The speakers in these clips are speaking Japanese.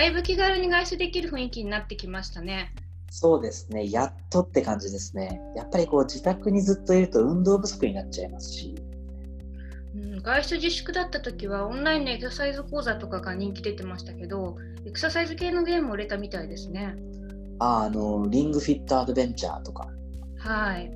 だいぶ気軽に外出できる雰囲気になってきましたね。そうですね、やっとって感じですね。やっぱりこう自宅にずっといると運動不足になっちゃいますし。うん、外出自粛だった時はオンラインのエクササイズ講座とかが人気出てましたけど、エクササイズ系のゲームも売れたみたいですね。ああの、リングフィットアドベンチャーとか。はい。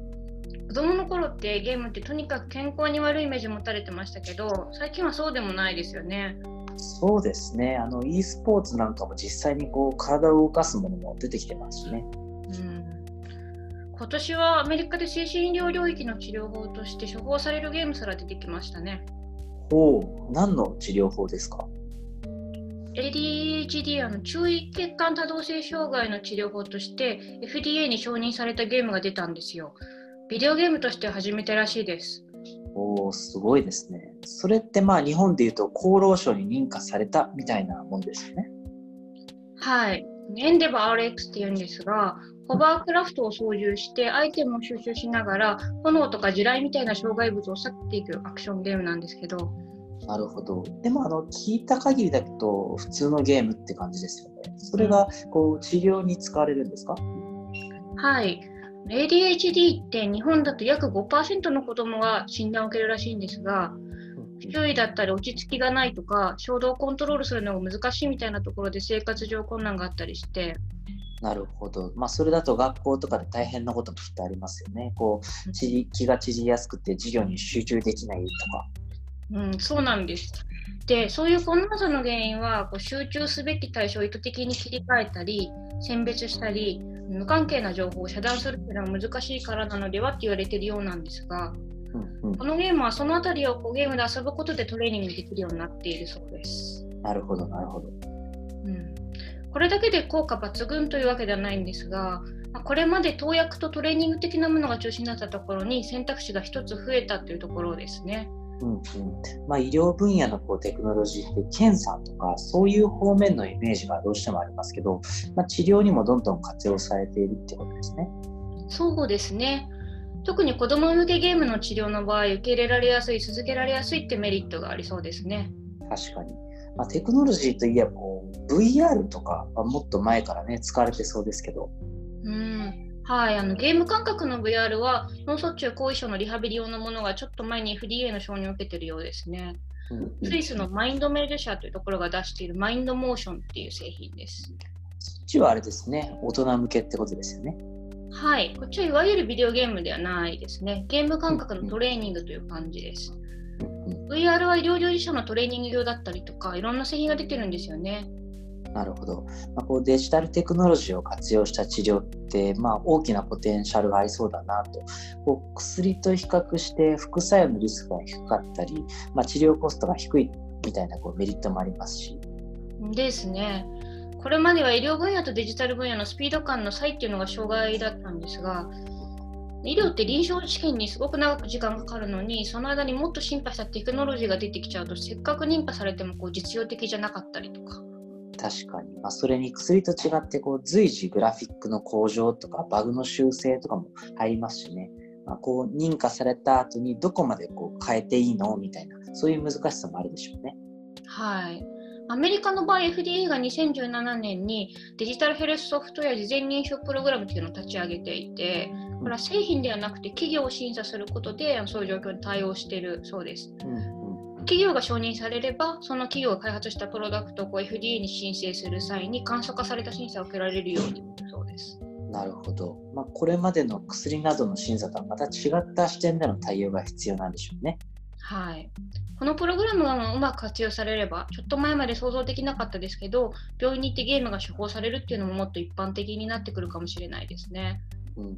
子供の頃ってゲームってとにかく健康に悪いイメージ持たれてましたけど、最近はそうでもないですよね。そうですね。あの e スポーツなんかも実際にこう体を動かすものも出てきてますしね。うん今年はアメリカで精神医療領域の治療法として処方されるゲームすら出てきましたね。ほう、何の治療法ですか？ADHD あの注意欠陥多動性障害の治療法として FDA に承認されたゲームが出たんですよ。ビデオゲームとして初めてらしいです。おお、すごいですね。それってまあ日本でいうと厚労省に認可されたみたいなもんですよね。はい。エンデバー RX っていうんですが、ホバークラフトを操縦してアイテムを収集しながら炎とか地雷みたいな障害物を去っていくアクションゲームなんですけど。なるほど。でもあの聞いた限りだと普通のゲームって感じですよね。それがこう治療に使われるんですか、はい。ADHD って日本だと約5%の子供が診断を受けるらしいんですが、注意だったり落ち着きがないとか衝動コントロールするのが難しいみたいなところで生活上困難があったりして。なるほど、まあ、それだと学校とかで大変なこともきっとありますよね。こう気が縮りやすくて授業に集中できないとか。うん、そうなんです。でそういう困難さの原因はこう集中すべき対象を意図的に切り替えたり選別したり無関係な情報を遮断するというのは難しいからなのではって言われているようなんですがうんうん、このゲームはそのあたりをこうゲームで遊ぶことでトレーニングできるようになっているそうです。なるほど、なるほど。うん、これだけで効果抜群というわけではないんですが、まこれまで投薬とトレーニング的なものが中心だったところに選択肢が1つ増えたというところですね。うんうんまあ、医療分野のこうテクノロジーって検査とかそういう方面のイメージがどうしてもありますけど、まあ、治療にもどんどん活用されているってことですね。そうですね。特に子ども向けゲームの治療の場合、受け入れられやすい、続けられやすいってメリットがありそうですね。確かに。まあ、テクノロジーといえばこう VR とかはもっと前からね使われてそうですけど。うんはい、あのゲーム感覚の VR は脳卒中後遺症のリハビリ用のものがちょっと前に FDA の承認を受けているようですね。スイスのマインドメル社というところが出しているマインドモーションっていう製品です。そっちはあれですね、大人向けってことですよね。はい、こっちはいわゆるビデオゲームではないですね。ゲーム感覚のトレーニングという感じです。VR は医療従事者のトレーニング用だったりとか、いろんな製品が出てるんですよね。なるほど、まあ、こうデジタルテクノロジーを活用した治療って、まあ、大きなポテンシャルがありそうだなとこう薬と比較して副作用のリスクが低かったり、まあ、治療コストが低いみたいなこうメリットもありますし。ですね。これまでは医療分野とデジタル分野のスピード感の差異っていうのが障害だったんですが、医療って臨床試験にすごく長く時間かかるのに、その間にもっと進化したテクノロジーが出てきちゃうと、せっかく認可されてもこう実用的じゃなかったりとか。確かに、まあ、それに薬と違ってこう随時グラフィックの向上とかバグの修正とかも入りますしね、まあ、こう認可された後にどこまでこう変えていいのみたいなそういう難しさもあるでしょうね。はい。アメリカの場合、FDA が2017年にデジタルヘルスソフトウェア事前認証プログラムというのを立ち上げていて、これは製品ではなくて企業を審査することでそういう状況に対応しているそうです。企業が承認されれば、その企業が開発したプロダクトを FDA に申請する際に簡素化された審査を受けられるようにそうです。なるほど。まあ、これまでの薬などの審査とはまた違った視点での対応が必要なんでしょうね。はい。このプログラムがうまく活用されれば、ちょっと前まで想像できなかったですけど、病院に行ってゲームが処方されるっていうのももっと一般的になってくるかもしれないですね。うん